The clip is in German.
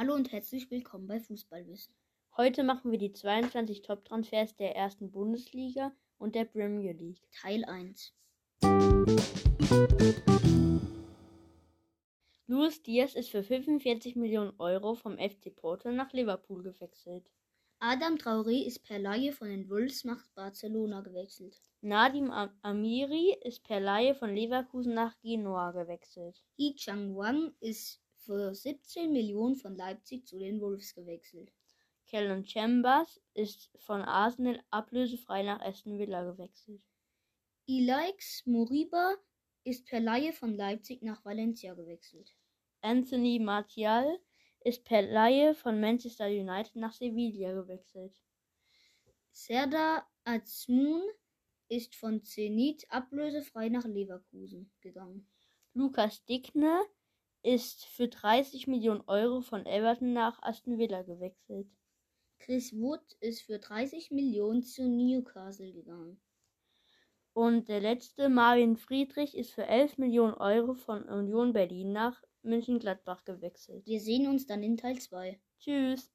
Hallo und herzlich willkommen bei Fußballwissen. Heute machen wir die 22 Top-Transfers der ersten Bundesliga und der Premier League. Teil 1. Luis Diaz ist für 45 Millionen Euro vom FC Porto nach Liverpool gewechselt. Adam Traoré ist per Laie von den Wolves nach Barcelona gewechselt. Nadim Amiri ist per Laie von Leverkusen nach Genoa gewechselt. Yi Chang Wang ist für 17 Millionen von Leipzig zu den Wolves gewechselt. Kellen Chambers ist von Arsenal ablösefrei nach Aston Villa gewechselt. Ilaix Moriba ist per Laie von Leipzig nach Valencia gewechselt. Anthony Martial ist per Laie von Manchester United nach Sevilla gewechselt. Serdar Azmoun ist von Zenit ablösefrei nach Leverkusen gegangen. Lukas Dickner ist für 30 Millionen Euro von Everton nach Aston Villa gewechselt. Chris Wood ist für 30 Millionen zu Newcastle gegangen. Und der letzte, Marvin Friedrich, ist für 11 Millionen Euro von Union Berlin nach München-Gladbach gewechselt. Wir sehen uns dann in Teil 2. Tschüss.